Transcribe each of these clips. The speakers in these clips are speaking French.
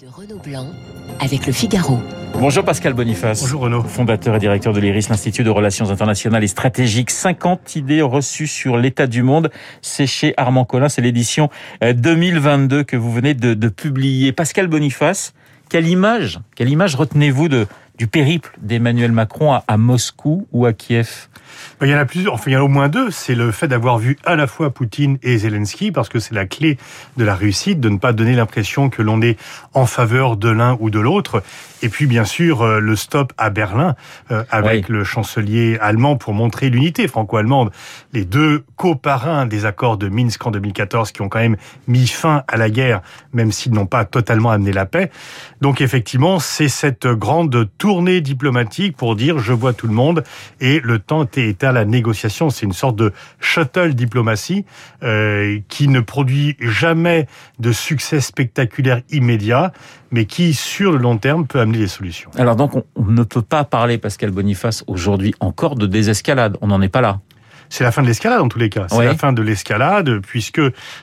de Renaud Blanc avec le Figaro. Bonjour Pascal Boniface. Bonjour Renaud. Fondateur et directeur de l'IRIS, l'Institut de Relations Internationales et Stratégiques. 50 idées reçues sur l'état du monde. C'est chez Armand Collin. C'est l'édition 2022 que vous venez de, de, publier. Pascal Boniface, quelle image, quelle image retenez-vous de, du périple d'Emmanuel Macron à, à Moscou ou à Kiev? Il y en a plusieurs, enfin il y en a au moins deux. C'est le fait d'avoir vu à la fois Poutine et Zelensky, parce que c'est la clé de la réussite, de ne pas donner l'impression que l'on est en faveur de l'un ou de l'autre. Et puis bien sûr euh, le stop à Berlin euh, avec oui. le chancelier allemand pour montrer l'unité franco-allemande. Les deux coparrains des accords de Minsk en 2014 qui ont quand même mis fin à la guerre, même s'ils n'ont pas totalement amené la paix. Donc effectivement, c'est cette grande tournée diplomatique pour dire je vois tout le monde et le temps est à la négociation. C'est une sorte de shuttle diplomatie euh, qui ne produit jamais de succès spectaculaire immédiat, mais qui, sur le long terme, peut amener des solutions. Alors donc, on, on ne peut pas parler, Pascal Boniface, aujourd'hui encore de désescalade. On n'en est pas là c'est la fin de l'escalade en tous les cas. C'est oui. la fin de l'escalade puisque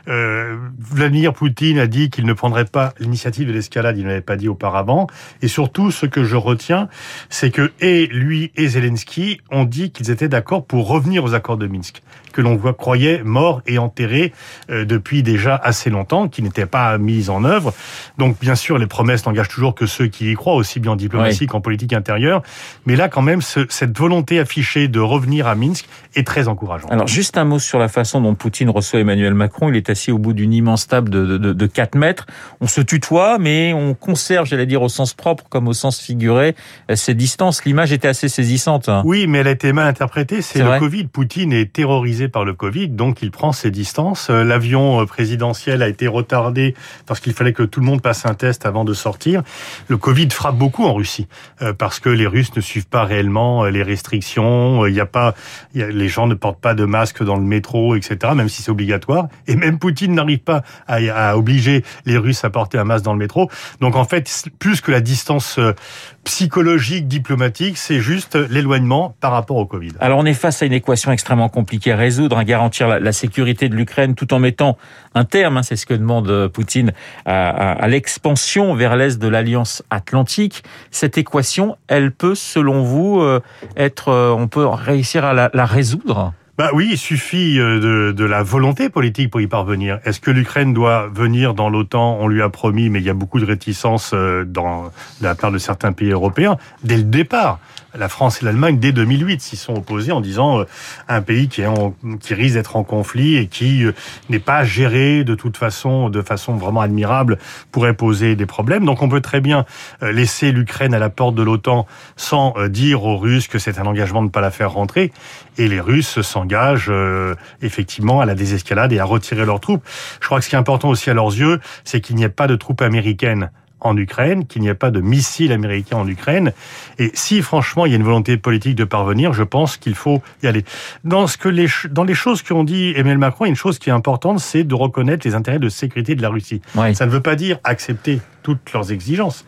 euh, Vladimir Poutine a dit qu'il ne prendrait pas l'initiative de l'escalade, il ne l'avait pas dit auparavant. Et surtout, ce que je retiens, c'est que et lui et Zelensky ont dit qu'ils étaient d'accord pour revenir aux accords de Minsk, que l'on croyait morts et enterrés euh, depuis déjà assez longtemps, qui n'étaient pas mis en œuvre. Donc bien sûr, les promesses n'engagent toujours que ceux qui y croient, aussi bien en diplomatie oui. qu'en politique intérieure. Mais là, quand même, ce, cette volonté affichée de revenir à Minsk est très encourageante. Alors juste un mot sur la façon dont Poutine reçoit Emmanuel Macron. Il est assis au bout d'une immense table de, de, de 4 mètres. On se tutoie, mais on conserve, j'allais dire, au sens propre comme au sens figuré, ces distances. L'image était assez saisissante. Oui, mais elle a été mal interprétée. C'est le Covid. Poutine est terrorisé par le Covid, donc il prend ses distances. L'avion présidentiel a été retardé parce qu'il fallait que tout le monde passe un test avant de sortir. Le Covid frappe beaucoup en Russie parce que les Russes ne suivent pas réellement les restrictions. Il n'y a pas, les gens ne portent pas de masque dans le métro, etc., même si c'est obligatoire. Et même Poutine n'arrive pas à, obliger les Russes à porter un masque dans le métro. Donc en fait, plus que la distance psychologique, diplomatique, c'est juste l'éloignement par rapport au Covid. Alors on est face à une équation extrêmement compliquée à résoudre, à garantir la, sécurité de l'Ukraine tout en mettant un terme, hein, c'est ce que demande Poutine, à, l'expansion vers l'est de l'Alliance Atlantique. Cette équation, elle peut, selon vous, être, on peut réussir à la résoudre? Bah oui, il suffit de, de, la volonté politique pour y parvenir. Est-ce que l'Ukraine doit venir dans l'OTAN? On lui a promis, mais il y a beaucoup de réticences dans, de la part de certains pays européens dès le départ. La France et l'Allemagne, dès 2008, s'y sont opposés en disant euh, un pays qui, risque d'être en conflit et qui euh, n'est pas géré de toute façon, de façon vraiment admirable, pourrait poser des problèmes. Donc on peut très bien euh, laisser l'Ukraine à la porte de l'OTAN sans dire aux Russes que c'est un engagement de ne pas la faire rentrer. Et les Russes s'engagent euh, effectivement à la désescalade et à retirer leurs troupes. Je crois que ce qui est important aussi à leurs yeux, c'est qu'il n'y ait pas de troupes américaines en Ukraine, qu'il n'y ait pas de missiles américains en Ukraine. Et si franchement il y a une volonté politique de parvenir, je pense qu'il faut y aller. Dans ce que les dans les choses qu'ont dit Emmanuel Macron, une chose qui est importante, c'est de reconnaître les intérêts de sécurité de la Russie. Oui. Ça ne veut pas dire accepter toutes leurs exigences.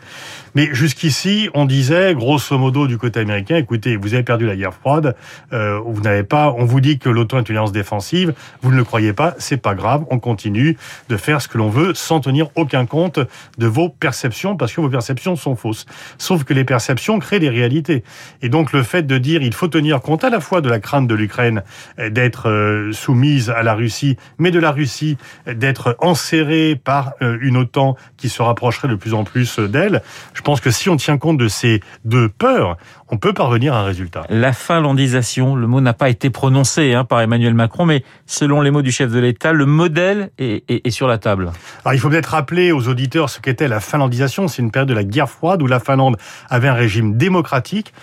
Mais jusqu'ici, on disait, grosso modo, du côté américain, écoutez, vous avez perdu la guerre froide, euh, vous n'avez pas, on vous dit que l'OTAN est une alliance défensive, vous ne le croyez pas, c'est pas grave, on continue de faire ce que l'on veut sans tenir aucun compte de vos perceptions, parce que vos perceptions sont fausses. Sauf que les perceptions créent des réalités. Et donc le fait de dire, il faut tenir compte à la fois de la crainte de l'Ukraine d'être euh, soumise à la Russie, mais de la Russie d'être enserrée par euh, une OTAN qui se rapprocherait de plus en plus d'elle. Je pense que si on tient compte de ces deux peurs, on peut parvenir à un résultat. La finlandisation, le mot n'a pas été prononcé hein, par Emmanuel Macron, mais selon les mots du chef de l'État, le modèle est, est, est sur la table. Alors, il faut peut-être rappeler aux auditeurs ce qu'était la finlandisation. C'est une période de la guerre froide où la Finlande avait un régime démocratique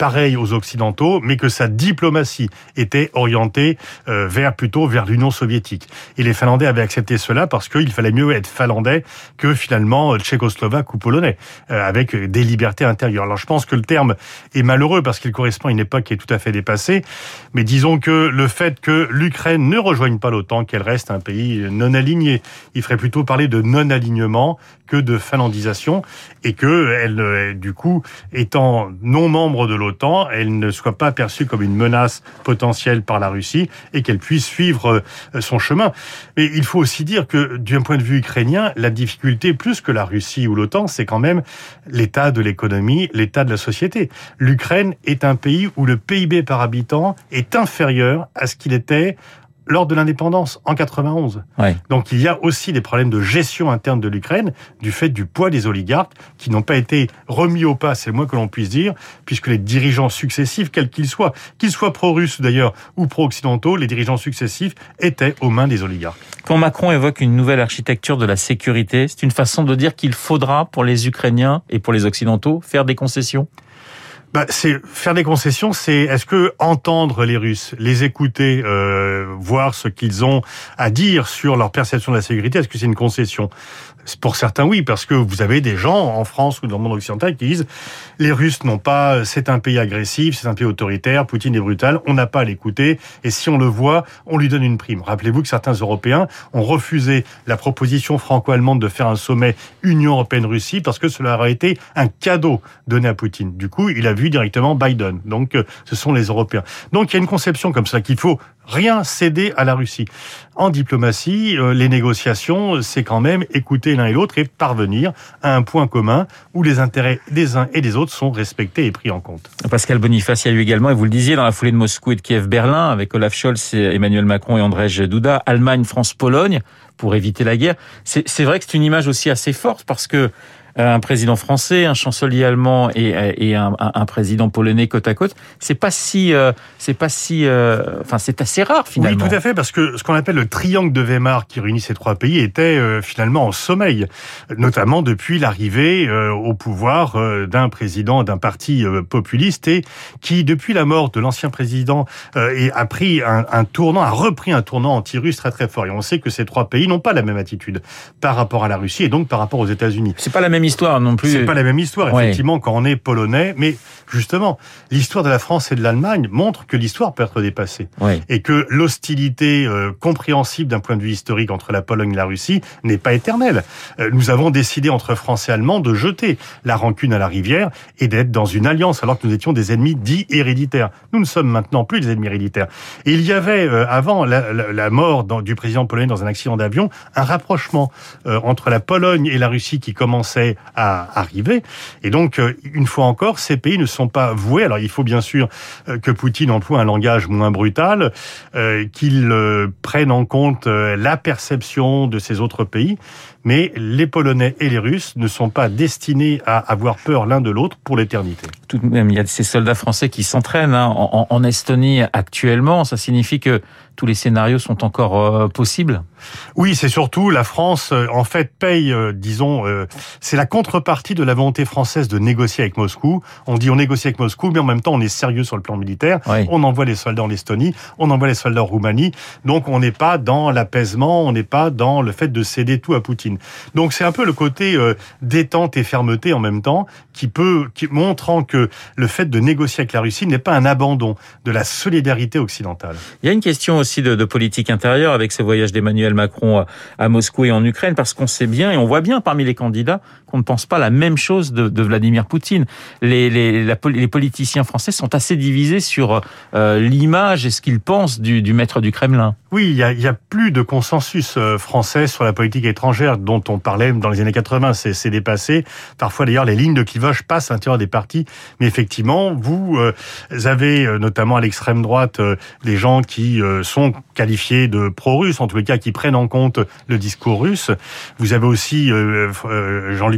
pareil aux Occidentaux, mais que sa diplomatie était orientée euh, vers plutôt vers l'Union soviétique. Et les Finlandais avaient accepté cela parce qu'il fallait mieux être finlandais que finalement tchécoslovaque ou polonais, euh, avec des libertés intérieures. Alors je pense que le terme est malheureux parce qu'il correspond à une époque qui est tout à fait dépassée, mais disons que le fait que l'Ukraine ne rejoigne pas l'OTAN, qu'elle reste un pays non aligné, il ferait plutôt parler de non-alignement que de finlandisation, et que elle, du coup, étant non membre de l'OTAN, l'OTAN, elle ne soit pas perçue comme une menace potentielle par la Russie et qu'elle puisse suivre euh, son chemin. Mais il faut aussi dire que, d'un point de vue ukrainien, la difficulté, plus que la Russie ou l'OTAN, c'est quand même l'état de l'économie, l'état de la société. L'Ukraine est un pays où le PIB par habitant est inférieur à ce qu'il était lors de l'indépendance en 91. Donc il y a aussi des problèmes de gestion interne de l'Ukraine du fait du poids des oligarques qui n'ont pas été remis au pas, c'est le moins que l'on puisse dire, puisque les dirigeants successifs, quels qu'ils soient, qu'ils soient pro-russes d'ailleurs ou pro-occidentaux, les dirigeants successifs étaient aux mains des oligarques. Quand Macron évoque une nouvelle architecture de la sécurité, c'est une façon de dire qu'il faudra pour les Ukrainiens et pour les Occidentaux faire des concessions? Bah, c'est faire des concessions. C'est est-ce que entendre les Russes, les écouter, euh, voir ce qu'ils ont à dire sur leur perception de la sécurité, est-ce que c'est une concession? Pour certains, oui, parce que vous avez des gens en France ou dans le monde occidental qui disent les Russes n'ont pas, c'est un pays agressif, c'est un pays autoritaire, Poutine est brutal, on n'a pas à l'écouter, et si on le voit, on lui donne une prime. Rappelez-vous que certains Européens ont refusé la proposition franco-allemande de faire un sommet Union européenne-Russie parce que cela aurait été un cadeau donné à Poutine. Du coup, il a directement Biden. Donc, euh, ce sont les Européens. Donc, il y a une conception comme ça qu'il faut rien céder à la Russie. En diplomatie, euh, les négociations, c'est quand même écouter l'un et l'autre et parvenir à un point commun où les intérêts des uns et des autres sont respectés et pris en compte. Pascal Boniface, il y a eu également, et vous le disiez, dans la foulée de Moscou et de Kiev-Berlin, avec Olaf Scholz, Emmanuel Macron et Andrzej Duda, Allemagne, France, Pologne, pour éviter la guerre. C'est vrai que c'est une image aussi assez forte parce que un président français, un chancelier allemand et, et un, un, président polonais côte à côte, c'est pas si, euh, c'est pas si, euh, enfin c'est assez rare finalement. Oui, tout à fait, parce que ce qu'on appelle le triangle de Weimar qui réunit ces trois pays était finalement en sommeil, notamment depuis l'arrivée au pouvoir d'un président d'un parti populiste et qui, depuis la mort de l'ancien président, a pris un, un, tournant, a repris un tournant anti-russe très très fort. Et on sait que ces trois pays n'ont pas la même attitude par rapport à la Russie et donc par rapport aux États-Unis. C'est pas la même histoire non plus. C'est pas la même histoire, effectivement, quand on est polonais. Mais justement, l'histoire de la France et de l'Allemagne montre que l'histoire peut être dépassée. Et que l'hostilité euh, compréhensible d'un point de vue historique entre la Pologne et la Russie n'est pas éternelle. Euh, nous avons décidé entre Français et Allemands de jeter la rancune à la rivière et d'être dans une alliance alors que nous étions des ennemis dits héréditaires. Nous ne sommes maintenant plus des ennemis héréditaires. Et il y avait, euh, avant la, la, mort du président polonais dans un accident d'avion, un rapprochement entre la Pologne et la Russie qui commençait à arriver. Et donc, euh, une fois encore, ces pays ne sont pas voués. Alors, il faut bien sûr euh, que Poutine emploie un langage moins brutal, euh, qu'il prenne en compte la perception de ces autres pays. Mais les Polonais et les Russes ne sont pas destinés à avoir peur l'un de l'autre pour l'éternité. Tout de même, il y a ces soldats français qui s'entraînent hein, en, en Estonie actuellement. Ça signifie que tous les scénarios sont encore possibles oui, c'est surtout la France, euh, en fait, paye, euh, disons, euh, c'est la contrepartie de la volonté française de négocier avec Moscou. On dit on négocie avec Moscou, mais en même temps on est sérieux sur le plan militaire. On envoie les soldats en Estonie, on envoie les soldats en Roumanie. Donc on n'est pas dans l'apaisement, on n'est pas dans le fait de céder tout à Poutine. Donc c'est un peu le côté détente et fermeté en même temps qui peut, qui montrant que le fait de négocier avec la Russie n'est pas un abandon de la solidarité occidentale. Il y a une question aussi de, de politique intérieure avec ce voyage d'Emmanuel Macron à Moscou et en Ukraine, parce qu'on sait bien et on voit bien parmi les candidats qu'on ne pense pas la même chose de, Vladimir Poutine. Les, politiciens français sont assez divisés sur euh, l'image et ce qu'ils pensent du, maître du Kremlin. Oui, il y, a, plus de consensus euh, français sur la politique étrangère dont on parlait dans les années 80. C'est dépassé. Parfois, d'ailleurs, les lignes de clivage passent à l'intérieur des partis. Mais effectivement, vous euh, avez notamment à l'extrême droite des gens qui sont qualifiés de pro-russes, en tous les cas qui prennent en compte le discours russe. Vous avez aussi euh,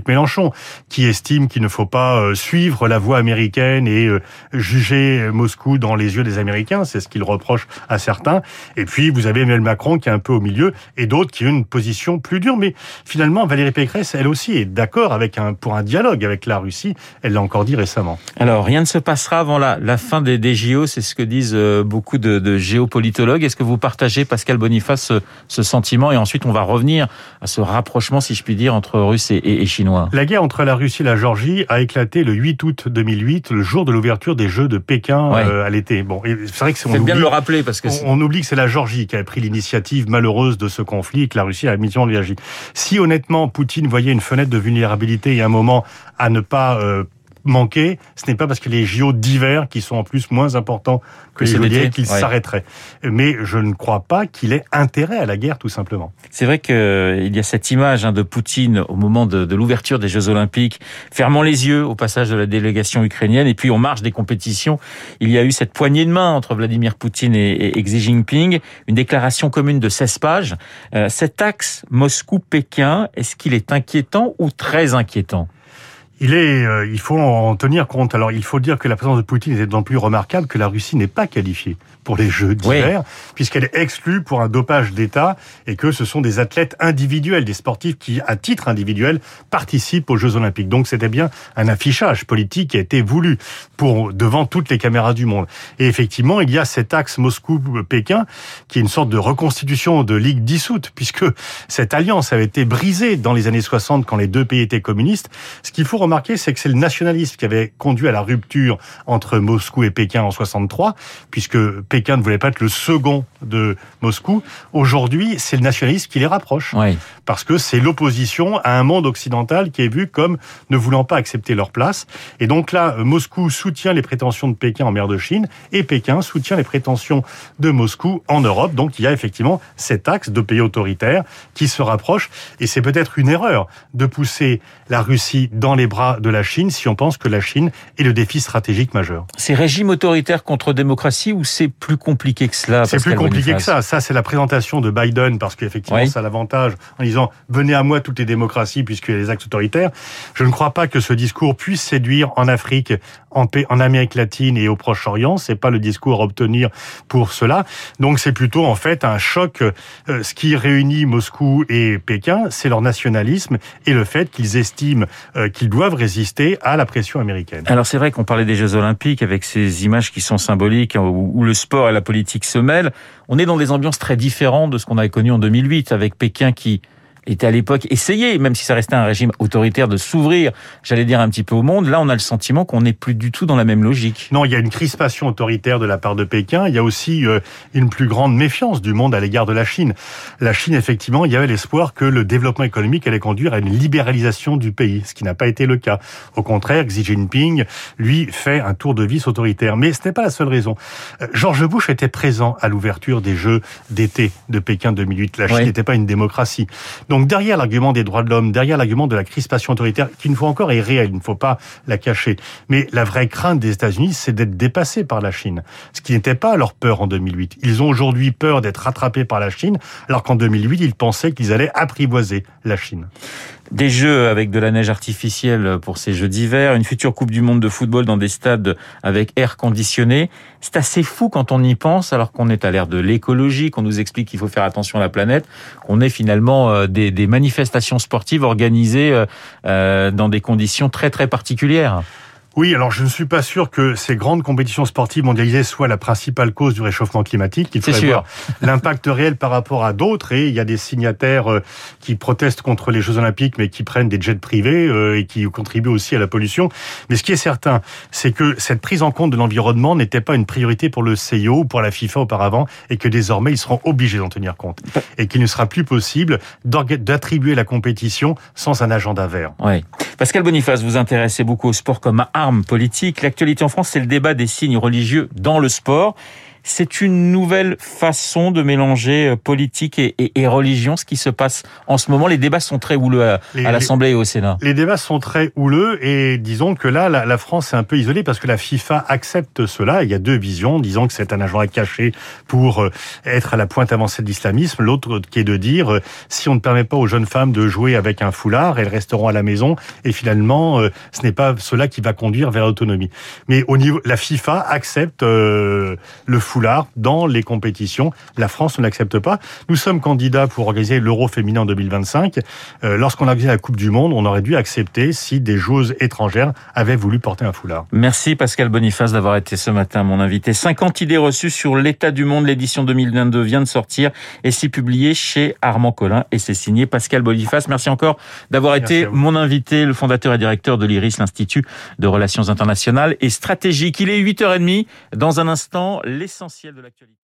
Mélenchon qui estime qu'il ne faut pas euh, suivre la voie américaine et juger Moscou dans les yeux des Américains. C'est ce qu'il reproche à certains. Et puis vous avez Emmanuel Macron qui est un peu au milieu et d'autres qui ont une position plus dure. Mais finalement, Valérie Pécresse, elle aussi, est d'accord avec pour un dialogue avec la Russie. Elle l'a encore dit récemment. Alors rien ne se passera avant la, fin des, des JO. C'est ce que disent beaucoup de, de géopolitologues. Est-ce que vous partagez, Pascal Boniface, ce sentiment? Et ensuite on va revenir à ce rapprochement, si je puis dire, entre Russes et, Chinois. La guerre entre la Russie et la Géorgie a éclaté le 8 août 2008, le jour de l'ouverture des Jeux de Pékin euh, à l'été. Bon, c'est vrai que c'est bien de le rappeler parce que on, oublie que c'est la Géorgie qui a pris l'initiative malheureuse de ce conflit et que la Russie a mis en réagi. Si honnêtement Poutine voyait une fenêtre de vulnérabilité et un moment à ne pas euh, manqué, ce n'est pas parce que les JO d'hiver, qui sont en plus moins importants que les JO qu'il s'arrêterait. Mais je ne crois pas qu'il ait intérêt à la guerre, tout simplement. C'est vrai qu'il euh, y a cette image hein, de Poutine au moment de, de l'ouverture des Jeux Olympiques, fermant les yeux au passage de la délégation ukrainienne, et puis on marche des compétitions. Il y a eu cette poignée de main entre Vladimir Poutine et, et Xi Jinping, une déclaration commune de 16 pages. Euh, cet axe Moscou-Pékin, est-ce qu'il est inquiétant ou très inquiétant? Il est, euh, il faut en tenir compte. Alors, il faut dire que la présence de Poutine est d'autant plus remarquable que la Russie n'est pas qualifiée pour les Jeux d'hiver, puisqu'elle est exclue pour un dopage d'État et que ce sont des athlètes individuels, des sportifs qui, à titre individuel, participent aux Jeux Olympiques. Donc, c'était bien un affichage politique qui a été voulu pour devant toutes les caméras du monde. Et effectivement, il y a cet axe Moscou-Pékin qui est une sorte de reconstitution de ligue dissoute, puisque cette alliance avait été brisée dans les années 60 quand les deux pays étaient communistes. Ce qu'il faut remarquer, c'est que c'est le nationalisme qui avait conduit à la rupture entre Moscou et Pékin en 63, puisque Pékin ne voulait pas être le second de Moscou. Aujourd'hui, c'est le nationalisme qui les rapproche. Parce que c'est l'opposition à un monde occidental qui est vu comme ne voulant pas accepter leur place. Et donc là, Moscou soutient les prétentions de Pékin en mer de Chine et Pékin soutient les prétentions de Moscou en Europe. Donc il y a effectivement cet axe de pays autoritaires qui se rapprochent. Et c'est peut-être une erreur de pousser la Russie dans les bras de la Chine si on pense que la Chine est le défi stratégique majeur. C'est régime autoritaire contre démocratie ou c'est plus compliqué que cela C'est plus compliqué que ça. Ça, c'est la présentation de Biden parce qu'effectivement, ça a l'avantage en disant venez à moi toutes les démocraties a les actes autoritaires. Je ne crois pas que ce discours puisse séduire en Afrique, en, en Amérique latine et au Proche-Orient. C'est pas le discours à obtenir pour cela. Donc c'est plutôt en fait un choc. Euh, ce qui réunit Moscou et Pékin, c'est leur nationalisme et le fait qu'ils estiment euh, qu'ils doivent résister à la pression américaine. Alors c'est vrai qu'on parlait des Jeux Olympiques avec ces images qui sont symboliques, hein, où, le sport et la politique se mêlent. On est dans des ambiances très différentes de ce qu'on avait connu en 2008, avec Pékin qui était à l'époque essayé, même si ça restait un régime autoritaire, de s'ouvrir, j'allais dire, un petit peu au monde. Là, on a le sentiment qu'on n'est plus du tout dans la même logique. Non, il y a une crispation autoritaire de la part de Pékin. Il y a aussi euh, une plus grande méfiance du monde à l'égard de la Chine. La Chine, effectivement, il y avait l'espoir que le développement économique allait conduire à une libéralisation du pays, ce qui n'a pas été le cas. Au contraire, Xi Jinping, lui, fait un tour de vis autoritaire. Mais ce n'est pas la seule raison. Euh, George Bush était présent à l'ouverture des Jeux d'été de Pékin 2008. La Chine n'était pas une démocratie. Donc derrière l'argument des droits de l'homme, derrière l'argument de la crispation autoritaire, qui une fois encore est réelle, il ne faut pas la cacher. Mais la vraie crainte des États-Unis, c'est d'être dépassés par la Chine. Ce qui n'était pas leur peur en 2008. Ils ont aujourd'hui peur d'être rattrapés par la Chine, alors qu'en 2008, ils pensaient qu'ils allaient apprivoiser la Chine. Des jeux avec de la neige artificielle pour ces jeux d'hiver, une future Coupe du Monde de football dans des stades avec air conditionné. C'est assez fou quand on y pense, alors qu'on est à l'ère de l'écologie, qu'on nous explique qu'il faut faire attention à la planète, qu'on est finalement euh, des, manifestations sportives organisées euh, euh, dans des conditions très très particulières. Oui, alors je ne suis pas sûr que ces grandes compétitions sportives mondialisées soient la principale cause du réchauffement climatique. Il faudrait voir l'impact réel par rapport à d'autres. Et il y a des signataires euh, qui protestent contre les Jeux Olympiques, mais qui prennent des jets privés euh, et qui contribuent aussi à la pollution. Mais ce qui est certain, c'est que cette prise en compte de l'environnement n'était pas une priorité pour le CIO ou pour la FIFA auparavant, et que désormais ils seront obligés d'en tenir compte, et qu'il ne sera plus possible d'attribuer la compétition sans un agenda vert. Oui. Pascal Boniface, vous intéressez beaucoup au sport comme L'actualité en France, c'est le débat des signes religieux dans le sport. C'est une nouvelle façon de mélanger euh, politique et, et, religion, ce qui se passe en ce moment. Les débats sont très houleux à, l'Assemblée et au Sénat. Les débats sont très houleux et disons que là, la, France est un peu isolée parce que la FIFA accepte cela. Il y a deux visions, disons que c'est un agent caché pour euh, être à la pointe avancée de l'islamisme. L'autre qui est de dire, euh, si on ne permet pas aux jeunes femmes de jouer avec un foulard, elles resteront à la maison et finalement, ce n'est pas cela qui va conduire vers l'autonomie. Mais au niveau, la FIFA accepte le foulard foulard dans les compétitions. La France ne l'accepte pas. Nous sommes candidats pour organiser l'Euro féminin en 2025. Euh, Lorsqu'on a organisé la Coupe du Monde, on aurait dû accepter si des joueuses étrangères avaient voulu porter un foulard. Merci Pascal Boniface d'avoir été ce matin mon invité. 50 idées reçues sur l'état du monde. L'édition 2022 vient de sortir et c'est publié chez Armand Collin et c'est signé Pascal Boniface. Merci encore d'avoir été mon invité, le fondateur et directeur de l'IRIS, l'Institut de Relations Internationales et Stratégiques. Il est 8h30. Dans un instant, l'essentiel de l'actualité.